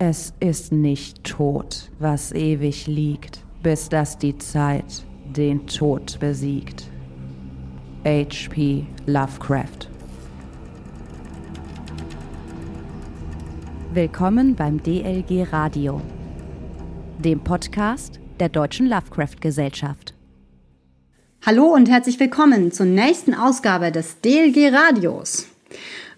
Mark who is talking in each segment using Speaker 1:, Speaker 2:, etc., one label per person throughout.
Speaker 1: Es ist nicht tot, was ewig liegt, bis dass die Zeit den Tod besiegt. H.P. Lovecraft Willkommen beim DLG Radio, dem Podcast der Deutschen Lovecraft Gesellschaft.
Speaker 2: Hallo und herzlich willkommen zur nächsten Ausgabe des DLG Radios.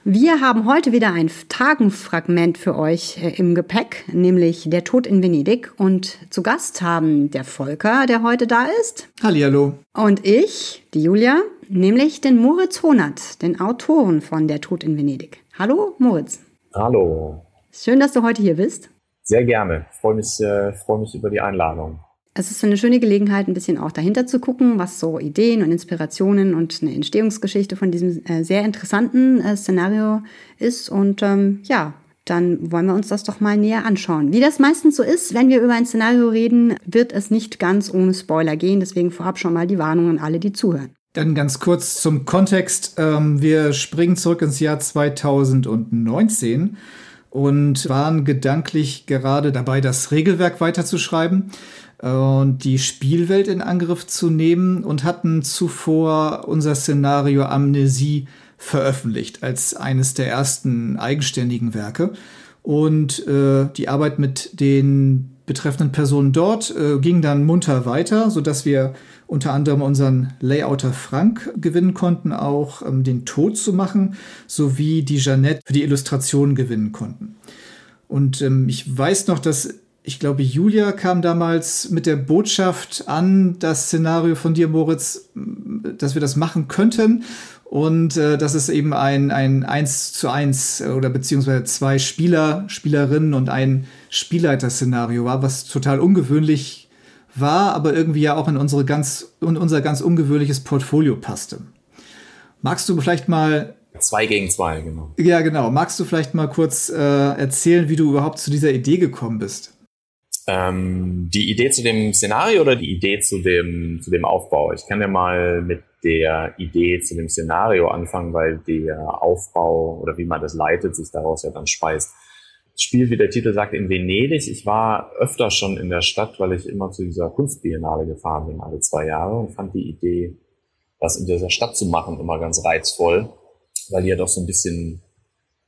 Speaker 2: Wir haben heute wieder ein Tagenfragment für euch äh, im Gepäck, nämlich Der Tod in Venedig. Und zu Gast haben der Volker, der heute da ist.
Speaker 3: Hallihallo.
Speaker 2: Und ich, die Julia, nämlich den Moritz Honert, den Autoren von Der Tod in Venedig. Hallo, Moritz.
Speaker 4: Hallo.
Speaker 2: Schön, dass du heute hier bist.
Speaker 4: Sehr gerne. Ich freue mich, äh, freue mich über die Einladung
Speaker 2: es ist eine schöne Gelegenheit, ein bisschen auch dahinter zu gucken, was so Ideen und Inspirationen und eine Entstehungsgeschichte von diesem äh, sehr interessanten äh, Szenario ist. Und ähm, ja, dann wollen wir uns das doch mal näher anschauen. Wie das meistens so ist, wenn wir über ein Szenario reden, wird es nicht ganz ohne Spoiler gehen. Deswegen vorab schon mal die Warnung an alle, die zuhören.
Speaker 3: Dann ganz kurz zum Kontext. Ähm, wir springen zurück ins Jahr 2019 und waren gedanklich gerade dabei, das Regelwerk weiterzuschreiben und die Spielwelt in Angriff zu nehmen und hatten zuvor unser Szenario Amnesie veröffentlicht als eines der ersten eigenständigen Werke. Und äh, die Arbeit mit den betreffenden Personen dort äh, ging dann munter weiter, so dass wir unter anderem unseren Layouter Frank gewinnen konnten, auch ähm, den Tod zu machen, sowie die Jeannette für die Illustration gewinnen konnten. Und ähm, ich weiß noch, dass ich glaube, Julia kam damals mit der Botschaft an, das Szenario von dir, Moritz, dass wir das machen könnten. Und äh, dass es eben ein, ein 1 zu 1 oder beziehungsweise zwei Spieler, Spielerinnen und ein Spielleiter-Szenario war, was total ungewöhnlich war, aber irgendwie ja auch in unsere ganz, in unser ganz ungewöhnliches Portfolio passte. Magst du vielleicht mal
Speaker 4: Zwei gegen zwei, genau.
Speaker 3: Ja, genau. Magst du vielleicht mal kurz äh, erzählen, wie du überhaupt zu dieser Idee gekommen bist?
Speaker 4: Ähm, die Idee zu dem Szenario oder die Idee zu dem, zu dem Aufbau? Ich kann ja mal mit der Idee zu dem Szenario anfangen, weil der Aufbau oder wie man das leitet, sich daraus ja dann speist. Das Spiel, wie der Titel sagt, in Venedig. Ich war öfter schon in der Stadt, weil ich immer zu dieser Kunstbiennale gefahren bin, alle zwei Jahre und fand die Idee, was in dieser Stadt zu machen, immer ganz reizvoll, weil die ja doch so ein bisschen,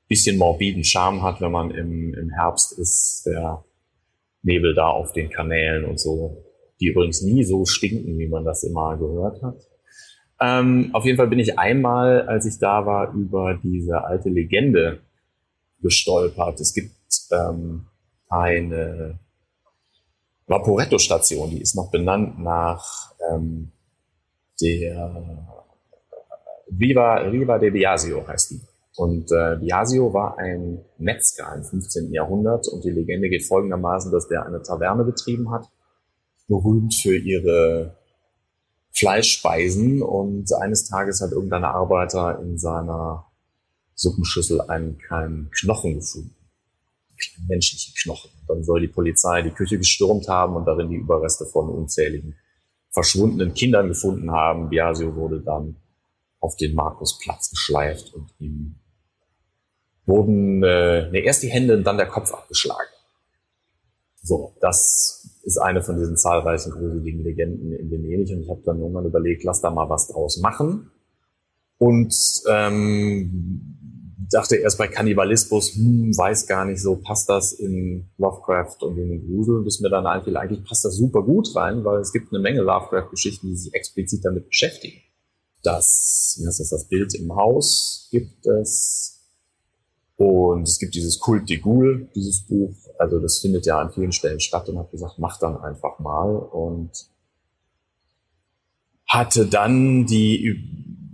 Speaker 4: bisschen morbiden Charme hat, wenn man im, im Herbst ist, der Nebel da auf den Kanälen und so, die übrigens nie so stinken, wie man das immer gehört hat. Ähm, auf jeden Fall bin ich einmal, als ich da war, über diese alte Legende gestolpert. Es gibt ähm, eine Vaporetto-Station, die ist noch benannt nach ähm, der Viva, Riva de Biasio heißt die. Und äh, Biasio war ein Metzger im 15. Jahrhundert und die Legende geht folgendermaßen, dass der eine Taverne betrieben hat, berühmt für ihre Fleischspeisen und eines Tages hat irgendein Arbeiter in seiner Suppenschüssel einen kleinen Knochen gefunden. Einen menschlichen Knochen. Dann soll die Polizei die Küche gestürmt haben und darin die Überreste von unzähligen verschwundenen Kindern gefunden haben. Biasio wurde dann auf den Markusplatz geschleift und ihm wurden äh, erst die Hände und dann der Kopf abgeschlagen. So, das ist eine von diesen zahlreichen gruseligen Legenden in Venedig und ich habe dann irgendwann überlegt, lass da mal was draus machen und ähm, dachte erst bei Kannibalismus, hm, weiß gar nicht so, passt das in Lovecraft und in den Grusel, bis mir dann eigentlich, eigentlich passt das super gut rein, weil es gibt eine Menge Lovecraft-Geschichten, die sich explizit damit beschäftigen. Das, wie heißt das, das Bild im Haus gibt es, und es gibt dieses Kult de Ghoul, dieses Buch. Also das findet ja an vielen Stellen statt und habe gesagt, mach dann einfach mal. Und hatte dann die,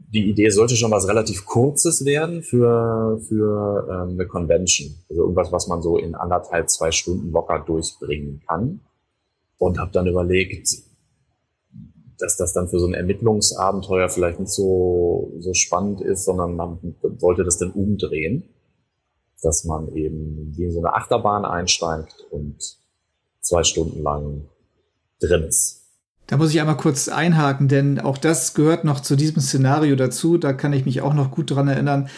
Speaker 4: die Idee, sollte schon was relativ Kurzes werden für, für ähm, eine Convention. Also irgendwas, was man so in anderthalb, zwei Stunden locker durchbringen kann. Und habe dann überlegt, dass das dann für so ein Ermittlungsabenteuer vielleicht nicht so, so spannend ist, sondern man sollte das dann umdrehen dass man eben wie in so eine Achterbahn einsteigt und zwei Stunden lang drin ist.
Speaker 3: Da muss ich einmal kurz einhaken, denn auch das gehört noch zu diesem Szenario dazu. Da kann ich mich auch noch gut dran erinnern.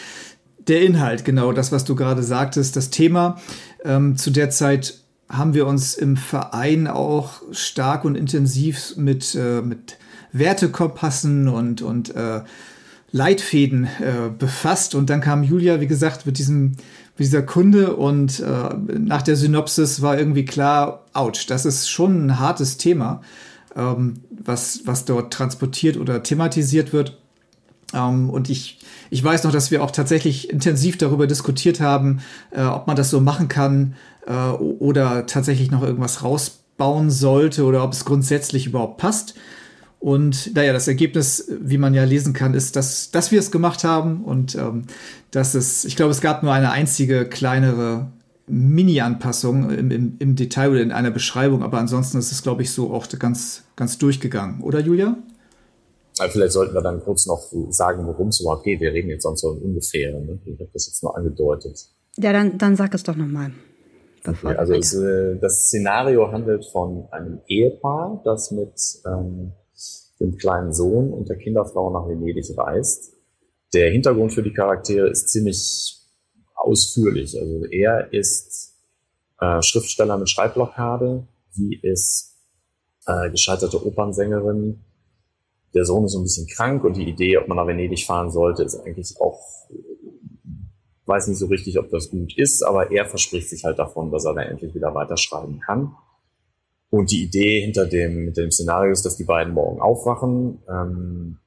Speaker 3: Der Inhalt, genau das, was du gerade sagtest, das Thema. Ähm, zu der Zeit haben wir uns im Verein auch stark und intensiv mit, äh, mit Wertekompassen und, und äh, Leitfäden äh, befasst. Und dann kam Julia, wie gesagt, mit diesem dieser Kunde und äh, nach der Synopsis war irgendwie klar, ouch, das ist schon ein hartes Thema, ähm, was, was dort transportiert oder thematisiert wird. Ähm, und ich, ich weiß noch, dass wir auch tatsächlich intensiv darüber diskutiert haben, äh, ob man das so machen kann äh, oder tatsächlich noch irgendwas rausbauen sollte oder ob es grundsätzlich überhaupt passt. Und naja, das Ergebnis, wie man ja lesen kann, ist, dass, dass wir es gemacht haben und ähm, dass es, ich glaube, es gab nur eine einzige kleinere Mini-Anpassung im, im, im Detail oder in einer Beschreibung, aber ansonsten ist es, glaube ich, so auch ganz, ganz durchgegangen, oder Julia?
Speaker 4: Vielleicht sollten wir dann kurz noch sagen, worum es überhaupt geht. Wir reden jetzt sonst so ungefähr. Ne? Ich habe das jetzt nur angedeutet.
Speaker 2: Ja, dann, dann sag es doch nochmal.
Speaker 4: Okay, also es, äh, das Szenario handelt von einem Ehepaar, das mit ähm, dem kleinen Sohn und der Kinderfrau nach Venedig reist. Der Hintergrund für die Charaktere ist ziemlich ausführlich. Also er ist äh, Schriftsteller mit Schreibblockade, sie ist äh, gescheiterte Opernsängerin. Der Sohn ist ein bisschen krank und die Idee, ob man nach Venedig fahren sollte, ist eigentlich auch, weiß nicht so richtig, ob das gut ist, aber er verspricht sich halt davon, dass er dann endlich wieder weiterschreiben kann. Und die Idee hinter dem, hinter dem Szenario ist, dass die beiden morgen aufwachen ähm,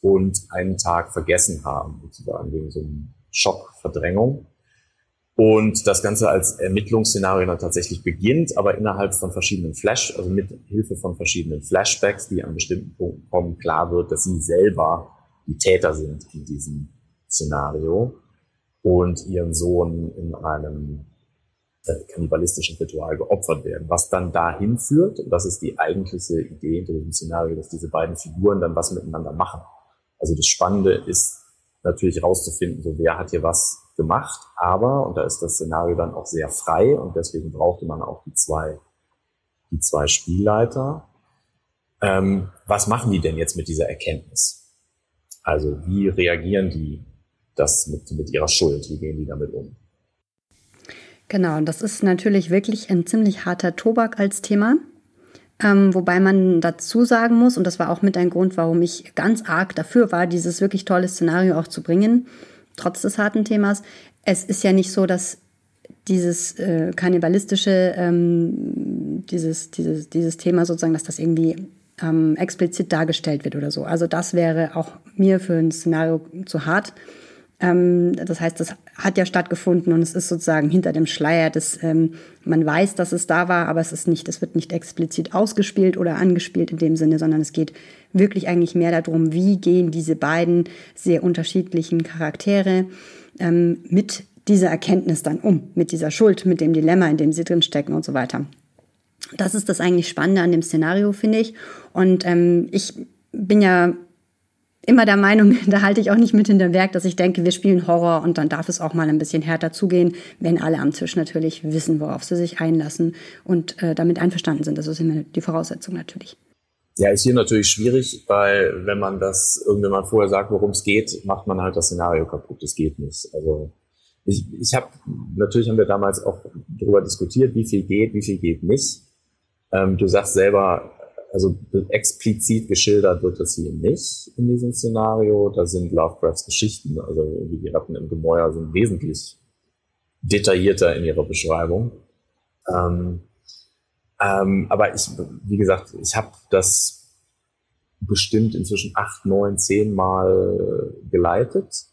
Speaker 4: und einen Tag vergessen haben, sozusagen wegen so einem Schockverdrängung. Und das Ganze als Ermittlungsszenario dann tatsächlich beginnt, aber innerhalb von verschiedenen Flash, also mit Hilfe von verschiedenen Flashbacks, die an bestimmten Punkten kommen, klar wird, dass sie selber die Täter sind in diesem Szenario und ihren Sohn in einem kannibalistischen Ritual geopfert werden, was dann dahin führt, und das ist die eigentliche Idee hinter diesem Szenario, dass diese beiden Figuren dann was miteinander machen. Also das Spannende ist natürlich rauszufinden, so wer hat hier was gemacht, aber, und da ist das Szenario dann auch sehr frei und deswegen brauchte man auch die zwei, die zwei Spielleiter. Ähm, was machen die denn jetzt mit dieser Erkenntnis? Also wie reagieren die das mit, mit ihrer Schuld? Wie gehen die damit um?
Speaker 2: Genau, das ist natürlich wirklich ein ziemlich harter Tobak als Thema. Ähm, wobei man dazu sagen muss, und das war auch mit ein Grund, warum ich ganz arg dafür war, dieses wirklich tolle Szenario auch zu bringen, trotz des harten Themas. Es ist ja nicht so, dass dieses äh, kannibalistische, ähm, dieses, dieses, dieses Thema sozusagen, dass das irgendwie ähm, explizit dargestellt wird oder so. Also das wäre auch mir für ein Szenario zu hart. Ähm, das heißt, das hat ja stattgefunden und es ist sozusagen hinter dem Schleier des, ähm, man weiß, dass es da war, aber es ist nicht, es wird nicht explizit ausgespielt oder angespielt in dem Sinne, sondern es geht wirklich eigentlich mehr darum, wie gehen diese beiden sehr unterschiedlichen Charaktere ähm, mit dieser Erkenntnis dann um, mit dieser Schuld, mit dem Dilemma, in dem sie drinstecken und so weiter. Das ist das eigentlich Spannende an dem Szenario, finde ich. Und ähm, ich bin ja immer der Meinung, da halte ich auch nicht mit hinterm Werk, dass ich denke, wir spielen Horror und dann darf es auch mal ein bisschen härter zugehen, wenn alle am Tisch natürlich wissen, worauf sie sich einlassen und äh, damit einverstanden sind. Das ist immer die Voraussetzung natürlich.
Speaker 4: Ja, ist hier natürlich schwierig, weil wenn man das irgendjemand vorher sagt, worum es geht, macht man halt das Szenario kaputt. Das geht nicht. Also ich, ich habe natürlich haben wir damals auch darüber diskutiert, wie viel geht, wie viel geht nicht. Ähm, du sagst selber, also explizit geschildert wird das hier nicht in diesem Szenario. Da sind Lovecrafts Geschichten, also wie die Ratten im Gemäuer, sind wesentlich detaillierter in ihrer Beschreibung. Ähm, ähm, aber ich, wie gesagt, ich habe das bestimmt inzwischen acht, neun, zehn Mal geleitet.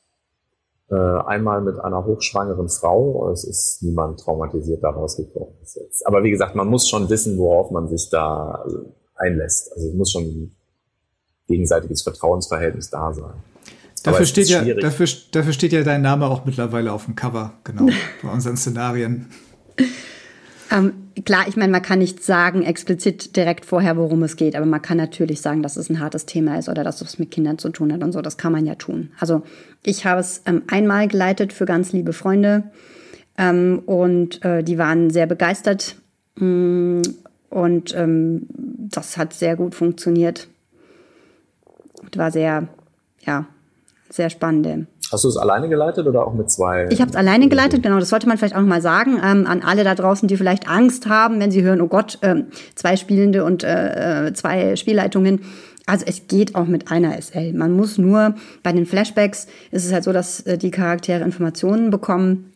Speaker 4: Äh, einmal mit einer hochschwangeren Frau. Es ist niemand traumatisiert daraus gekommen bis jetzt. Aber wie gesagt, man muss schon wissen, worauf man sich da einlässt. Also es muss schon ein gegenseitiges Vertrauensverhältnis da sein.
Speaker 3: Dafür steht, ja, dafür, dafür steht ja dein Name auch mittlerweile auf dem Cover, genau, bei unseren Szenarien.
Speaker 2: Ähm, klar, ich meine, man kann nicht sagen explizit direkt vorher, worum es geht, aber man kann natürlich sagen, dass es ein hartes Thema ist oder dass es mit Kindern zu tun hat und so. Das kann man ja tun. Also ich habe es ähm, einmal geleitet für ganz liebe Freunde ähm, und äh, die waren sehr begeistert. Mh, mm, und ähm, das hat sehr gut funktioniert. Und war sehr, ja, sehr spannend.
Speaker 4: Hast du es alleine geleitet oder auch mit zwei?
Speaker 2: Ich habe es alleine geleitet, genau. Das sollte man vielleicht auch mal sagen ähm, an alle da draußen, die vielleicht Angst haben, wenn sie hören, oh Gott, ähm, zwei Spielende und äh, äh zwei Spielleitungen. Also es geht auch mit einer SL. Man muss nur bei den Flashbacks ist es halt so, dass äh, die Charaktere Informationen bekommen,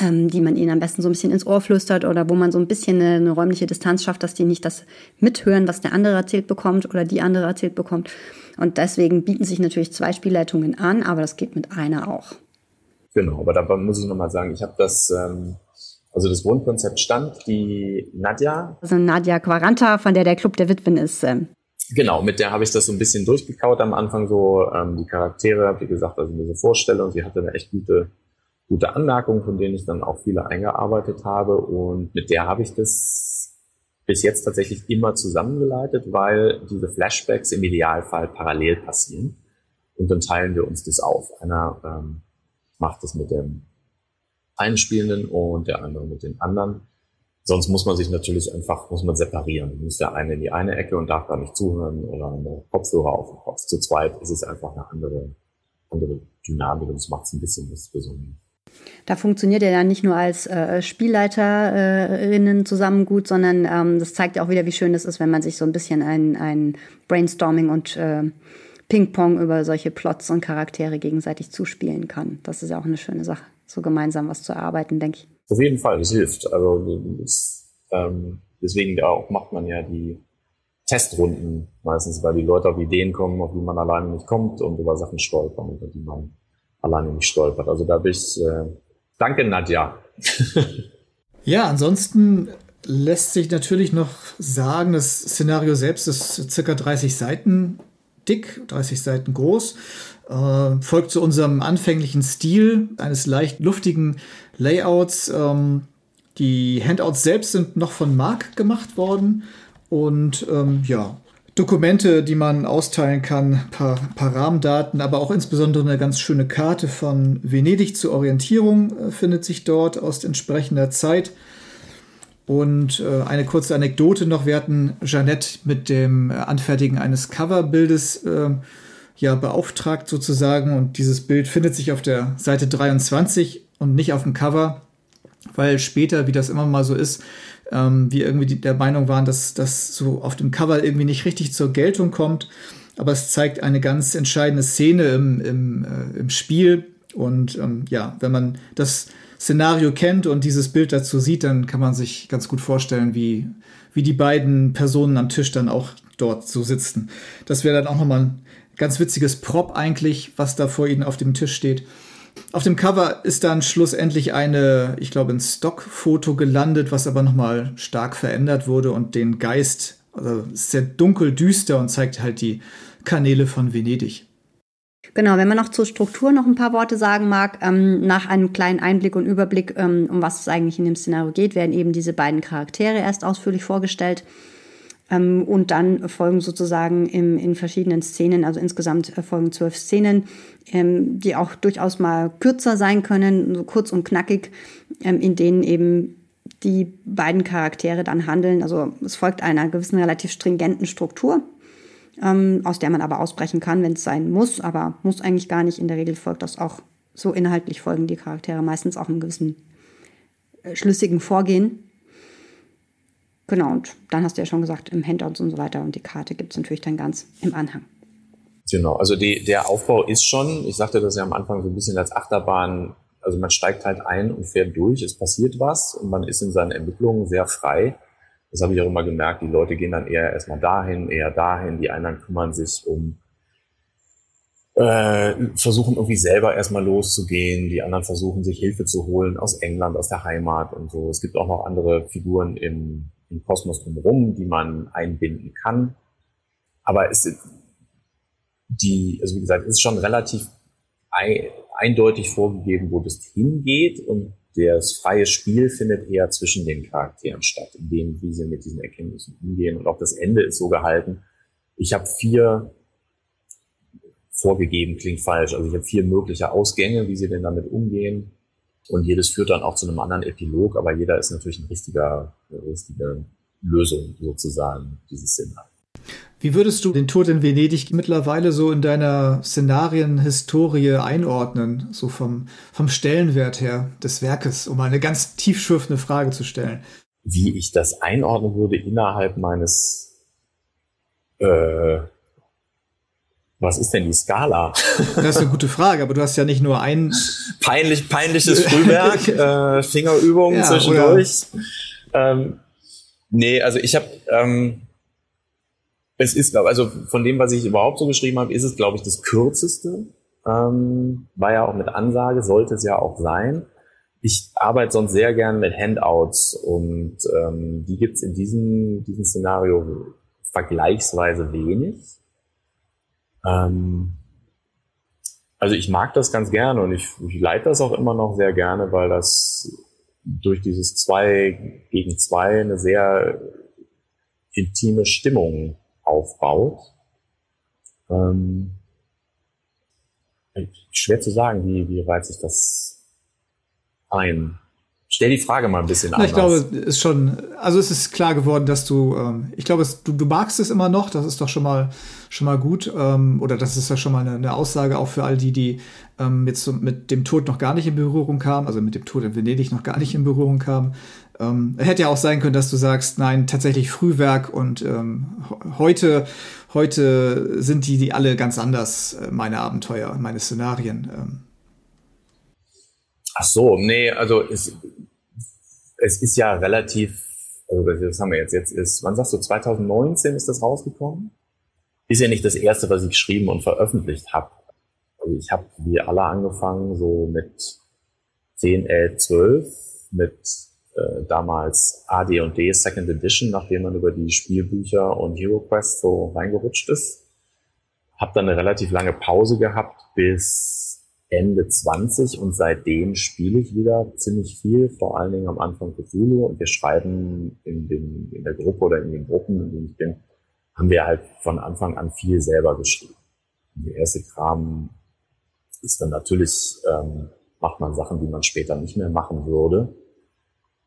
Speaker 2: die man ihnen am besten so ein bisschen ins Ohr flüstert oder wo man so ein bisschen eine, eine räumliche Distanz schafft, dass die nicht das mithören, was der andere erzählt bekommt oder die andere erzählt bekommt. Und deswegen bieten sich natürlich zwei Spielleitungen an, aber das geht mit einer auch.
Speaker 4: Genau, aber da muss ich nochmal sagen, ich habe das, ähm, also das Grundkonzept stand, die Nadja.
Speaker 2: Also Nadja Quaranta, von der der Club der Witwen ist. Ähm.
Speaker 4: Genau, mit der habe ich das so ein bisschen durchgekaut am Anfang, so ähm, die Charaktere, wie gesagt, also diese Vorstellung, sie hatte eine echt gute, gute Anmerkung, von denen ich dann auch viele eingearbeitet habe und mit der habe ich das bis jetzt tatsächlich immer zusammengeleitet, weil diese Flashbacks im Idealfall parallel passieren. Und dann teilen wir uns das auf. Einer ähm, macht das mit dem einen Spielenden und der andere mit den anderen. Sonst muss man sich natürlich einfach, muss man separieren. Muss der eine in die eine Ecke und darf da nicht zuhören oder eine Kopfhörer auf dem Kopf. Zu zweit ist es einfach eine andere, andere Dynamik und es macht es ein bisschen was Besonderes.
Speaker 2: Da funktioniert er ja nicht nur als äh, Spielleiterinnen zusammen gut, sondern ähm, das zeigt ja auch wieder, wie schön es ist, wenn man sich so ein bisschen ein, ein Brainstorming und äh, Ping-Pong über solche Plots und Charaktere gegenseitig zuspielen kann. Das ist ja auch eine schöne Sache, so gemeinsam was zu erarbeiten, denke ich.
Speaker 4: Auf jeden Fall, es hilft. Also das, ähm, deswegen auch macht man ja die Testrunden meistens, weil die Leute auf Ideen kommen, auf die man alleine nicht kommt und über Sachen stolpern, über die man alleine nicht stolpert. Also da bin ich, äh, danke Nadja.
Speaker 3: ja, ansonsten lässt sich natürlich noch sagen, das Szenario selbst ist circa 30 Seiten dick, 30 Seiten groß, äh, folgt zu unserem anfänglichen Stil eines leicht luftigen Layouts. Ähm, die Handouts selbst sind noch von Mark gemacht worden und ähm, ja, Dokumente, die man austeilen kann, paar, paar Rahmendaten, aber auch insbesondere eine ganz schöne Karte von Venedig zur Orientierung äh, findet sich dort aus entsprechender Zeit. Und äh, eine kurze Anekdote noch, wir hatten Jeannette mit dem äh, Anfertigen eines Coverbildes äh, ja beauftragt sozusagen. Und dieses Bild findet sich auf der Seite 23 und nicht auf dem Cover, weil später, wie das immer mal so ist, ähm, wir irgendwie die, der Meinung waren, dass das so auf dem Cover irgendwie nicht richtig zur Geltung kommt. Aber es zeigt eine ganz entscheidende Szene im, im, äh, im Spiel. Und ähm, ja, wenn man das Szenario kennt und dieses Bild dazu sieht, dann kann man sich ganz gut vorstellen, wie, wie die beiden Personen am Tisch dann auch dort so sitzen. Das wäre dann auch nochmal ein ganz witziges Prop eigentlich, was da vor ihnen auf dem Tisch steht. Auf dem Cover ist dann schlussendlich eine, ich glaube, ein Stockfoto gelandet, was aber nochmal stark verändert wurde und den Geist, also sehr dunkel, düster und zeigt halt die Kanäle von Venedig.
Speaker 2: Genau, wenn man noch zur Struktur noch ein paar Worte sagen mag, ähm, nach einem kleinen Einblick und Überblick, ähm, um was es eigentlich in dem Szenario geht, werden eben diese beiden Charaktere erst ausführlich vorgestellt. Ähm, und dann folgen sozusagen im, in verschiedenen Szenen, also insgesamt folgen zwölf Szenen, ähm, die auch durchaus mal kürzer sein können, so kurz und knackig, ähm, in denen eben die beiden Charaktere dann handeln. Also es folgt einer gewissen relativ stringenten Struktur, aus der man aber ausbrechen kann, wenn es sein muss, aber muss eigentlich gar nicht. In der Regel folgt das auch so inhaltlich folgen die Charaktere meistens auch einem gewissen äh, schlüssigen Vorgehen. Genau, und dann hast du ja schon gesagt, im Handouts und so weiter und die Karte gibt es natürlich dann ganz im Anhang.
Speaker 4: Genau, also die, der Aufbau ist schon, ich sagte das ja am Anfang so ein bisschen als Achterbahn, also man steigt halt ein und fährt durch, es passiert was und man ist in seinen Ermittlungen sehr frei. Das habe ich auch immer gemerkt, die Leute gehen dann eher erstmal dahin, eher dahin, die anderen kümmern sich um, äh, versuchen irgendwie selber erstmal loszugehen, die anderen versuchen sich Hilfe zu holen aus England, aus der Heimat und so. Es gibt auch noch andere Figuren im, im Kosmos drumherum, die man einbinden kann. Aber es, die, also wie gesagt, ist schon relativ eindeutig vorgegeben, wo das hingeht und das freie Spiel findet eher zwischen den Charakteren statt, in dem, wie sie mit diesen Erkenntnissen umgehen. Und auch das Ende ist so gehalten. Ich habe vier vorgegeben, klingt falsch. Also ich habe vier mögliche Ausgänge, wie sie denn damit umgehen. Und jedes führt dann auch zu einem anderen Epilog, aber jeder ist natürlich ein richtiger, eine richtige Lösung sozusagen dieses Szenarios.
Speaker 3: Wie würdest du den Tod in Venedig mittlerweile so in deiner Szenarienhistorie einordnen, so vom, vom Stellenwert her des Werkes, um mal eine ganz tiefschürfende Frage zu stellen?
Speaker 4: Wie ich das einordnen würde innerhalb meines, äh, was ist denn die Skala?
Speaker 3: Das ist eine gute Frage, aber du hast ja nicht nur ein
Speaker 4: peinlich peinliches Frühwerk, äh, Fingerübungen ja, zwischendurch. Ähm, nee, also ich habe ähm, es ist, glaube also von dem, was ich überhaupt so geschrieben habe, ist es, glaube ich, das kürzeste. Ähm, war ja auch mit Ansage, sollte es ja auch sein. Ich arbeite sonst sehr gern mit Handouts und ähm, die gibt's in diesem, diesem Szenario vergleichsweise wenig. Ähm, also ich mag das ganz gerne und ich, ich leite das auch immer noch sehr gerne, weil das durch dieses zwei gegen zwei eine sehr intime Stimmung aufbaut. Ähm, schwer zu sagen, wie, wie reiht sich das ein? Stell die Frage mal ein bisschen
Speaker 3: anders. Ich glaube, ist schon, also es ist klar geworden, dass du, ähm, ich glaube, es, du, du magst es immer noch, das ist doch schon mal, schon mal gut, ähm, oder das ist ja schon mal eine, eine Aussage auch für all die, die ähm, jetzt so mit dem Tod noch gar nicht in Berührung kamen, also mit dem Tod in Venedig noch gar nicht in Berührung kamen. Ähm, hätte ja auch sein können, dass du sagst, nein, tatsächlich Frühwerk und ähm, heute, heute sind die, die alle ganz anders, äh, meine Abenteuer, meine Szenarien. Ähm.
Speaker 4: Ach so, nee, also es, es ist ja relativ, also das haben wir jetzt, jetzt ist, wann sagst du, 2019 ist das rausgekommen? Ist ja nicht das erste, was ich geschrieben und veröffentlicht habe. Also ich habe wie alle angefangen, so mit 10, 11, 12, mit äh, damals AD&D Second Edition, nachdem man über die Spielbücher und Hero Quest so reingerutscht ist. Hab dann eine relativ lange Pause gehabt bis Ende 20 und seitdem spiele ich wieder ziemlich viel, vor allen Dingen am Anfang Cthulhu und wir schreiben in, den, in der Gruppe oder in den Gruppen, in denen ich bin, haben wir halt von Anfang an viel selber geschrieben. Und der erste Kram ist dann natürlich, ähm, macht man Sachen, die man später nicht mehr machen würde.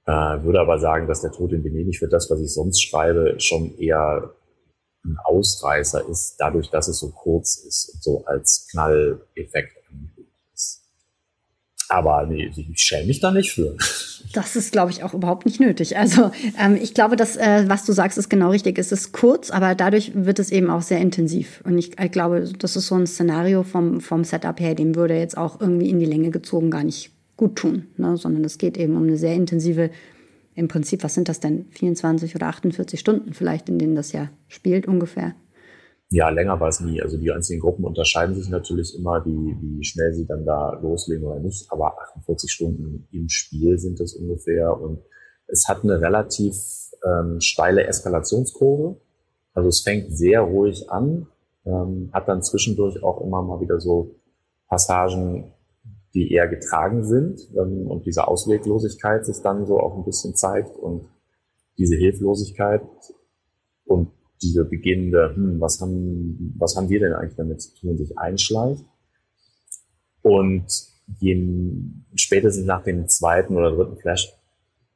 Speaker 4: Äh, würde aber sagen, dass der Tod in Venedig für das, was ich sonst schreibe, schon eher ein Ausreißer ist, dadurch, dass es so kurz ist und so als Knalleffekt. Aber nee, ich schäme mich da nicht für.
Speaker 2: Das ist, glaube ich, auch überhaupt nicht nötig. Also ähm, ich glaube, dass äh, was du sagst, ist genau richtig. Es ist kurz, aber dadurch wird es eben auch sehr intensiv. Und ich, ich glaube, das ist so ein Szenario vom, vom Setup her, dem würde jetzt auch irgendwie in die Länge gezogen gar nicht gut tun, ne? sondern es geht eben um eine sehr intensive, im Prinzip, was sind das denn, 24 oder 48 Stunden vielleicht, in denen das ja spielt ungefähr.
Speaker 4: Ja, länger war es nie. Also die einzelnen Gruppen unterscheiden sich natürlich immer, wie, wie schnell sie dann da loslegen oder nicht. Aber 48 Stunden im Spiel sind es ungefähr. Und es hat eine relativ ähm, steile Eskalationskurve. Also es fängt sehr ruhig an, ähm, hat dann zwischendurch auch immer mal wieder so Passagen, die eher getragen sind ähm, und diese Ausweglosigkeit sich dann so auch ein bisschen zeigt und diese Hilflosigkeit und diese beginnende, hm, was haben, was haben wir denn eigentlich damit zu tun, sich einschleicht. Und je, spätestens nach dem zweiten oder dritten Flash,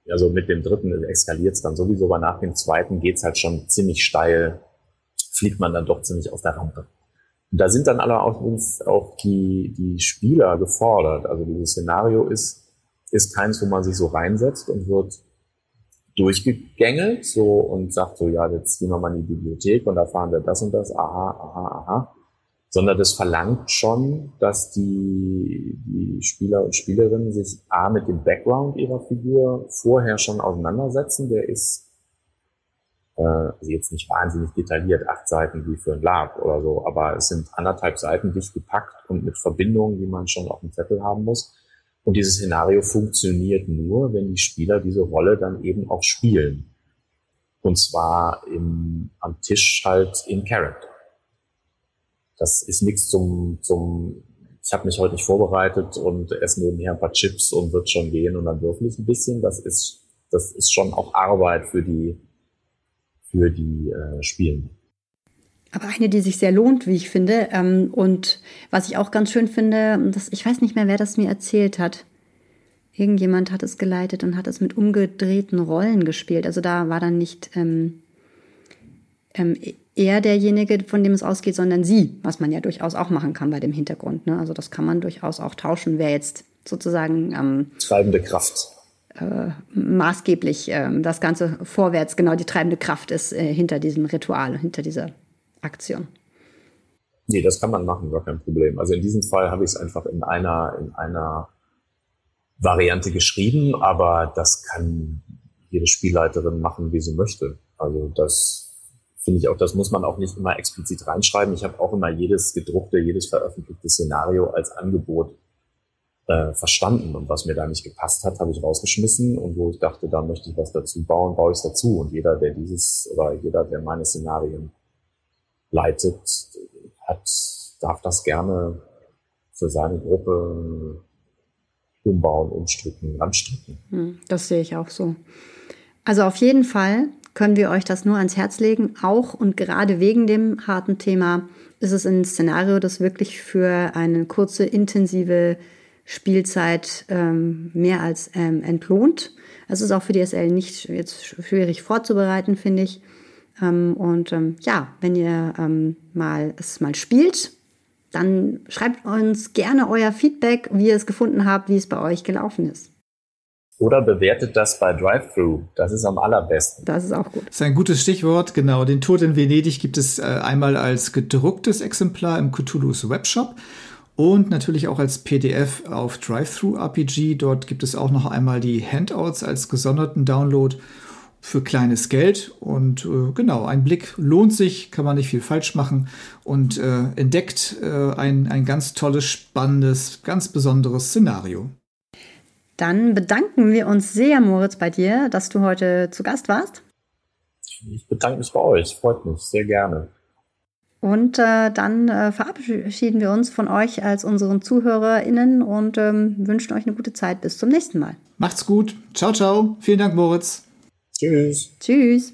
Speaker 4: also mit dem dritten eskaliert es dann sowieso, aber nach dem zweiten geht's halt schon ziemlich steil, fliegt man dann doch ziemlich aus der Rampe. Und da sind dann allerdings auch die, die Spieler gefordert. Also dieses Szenario ist, ist keins, wo man sich so reinsetzt und wird durchgegängelt so und sagt so, ja, jetzt gehen wir mal in die Bibliothek und da fahren wir das und das, aha, aha, aha. Sondern das verlangt schon, dass die, die Spieler und Spielerinnen sich A mit dem Background ihrer Figur vorher schon auseinandersetzen. Der ist äh, also jetzt nicht wahnsinnig detailliert, acht Seiten wie für ein Lab oder so, aber es sind anderthalb Seiten dicht gepackt und mit Verbindungen, die man schon auf dem Zettel haben muss. Und dieses Szenario funktioniert nur, wenn die Spieler diese Rolle dann eben auch spielen. Und zwar im, am Tisch halt in Character. Das ist nichts zum, zum ich habe mich heute nicht vorbereitet und esse nebenher ein paar Chips und wird schon gehen und dann würfel ich ein bisschen. Das ist, das ist schon auch Arbeit für die, für die äh, Spielenden.
Speaker 2: Aber eine, die sich sehr lohnt, wie ich finde. Ähm, und was ich auch ganz schön finde, das, ich weiß nicht mehr, wer das mir erzählt hat. Irgendjemand hat es geleitet und hat es mit umgedrehten Rollen gespielt. Also da war dann nicht ähm, ähm, er derjenige, von dem es ausgeht, sondern sie, was man ja durchaus auch machen kann bei dem Hintergrund. Ne? Also das kann man durchaus auch tauschen, wer jetzt sozusagen ähm,
Speaker 4: treibende Kraft
Speaker 2: äh, maßgeblich äh, das Ganze vorwärts, genau die treibende Kraft ist äh, hinter diesem Ritual, hinter dieser Aktion.
Speaker 4: Nee, das kann man machen, gar kein Problem. Also in diesem Fall habe ich es einfach in einer, in einer Variante geschrieben, aber das kann jede Spielleiterin machen, wie sie möchte. Also das finde ich auch, das muss man auch nicht immer explizit reinschreiben. Ich habe auch immer jedes gedruckte, jedes veröffentlichte Szenario als Angebot äh, verstanden. Und was mir da nicht gepasst hat, habe ich rausgeschmissen. Und wo ich dachte, da möchte ich was dazu bauen, baue ich es dazu. Und jeder, der dieses oder jeder, der meine Szenarien leitet, hat, darf das gerne für seine Gruppe umbauen, umstricken, anstricken.
Speaker 2: Hm, das sehe ich auch so. Also auf jeden Fall können wir euch das nur ans Herz legen. Auch und gerade wegen dem harten Thema ist es ein Szenario, das wirklich für eine kurze, intensive Spielzeit ähm, mehr als ähm, entlohnt. Es ist auch für DSL nicht jetzt schwierig vorzubereiten, finde ich. Ähm, und ähm, ja, wenn ihr ähm, mal es mal spielt, dann schreibt uns gerne euer Feedback, wie ihr es gefunden habt, wie es bei euch gelaufen ist.
Speaker 4: Oder bewertet das bei Drive-Thru. Das ist am allerbesten.
Speaker 2: Das ist auch gut.
Speaker 3: Das ist ein gutes Stichwort. Genau. Den Tod in Venedig gibt es äh, einmal als gedrucktes Exemplar im Cthulhu's Webshop und natürlich auch als PDF auf Drive-Thru-RPG. Dort gibt es auch noch einmal die Handouts als gesonderten Download für kleines Geld. Und äh, genau, ein Blick lohnt sich, kann man nicht viel falsch machen und äh, entdeckt äh, ein, ein ganz tolles, spannendes, ganz besonderes Szenario.
Speaker 2: Dann bedanken wir uns sehr, Moritz, bei dir, dass du heute zu Gast warst.
Speaker 4: Ich bedanke mich bei euch, freut mich sehr gerne.
Speaker 2: Und äh, dann äh, verabschieden wir uns von euch als unseren ZuhörerInnen und ähm, wünschen euch eine gute Zeit. Bis zum nächsten Mal.
Speaker 3: Macht's gut. Ciao, ciao. Vielen Dank, Moritz.
Speaker 4: Tschüss.
Speaker 2: Tschüss.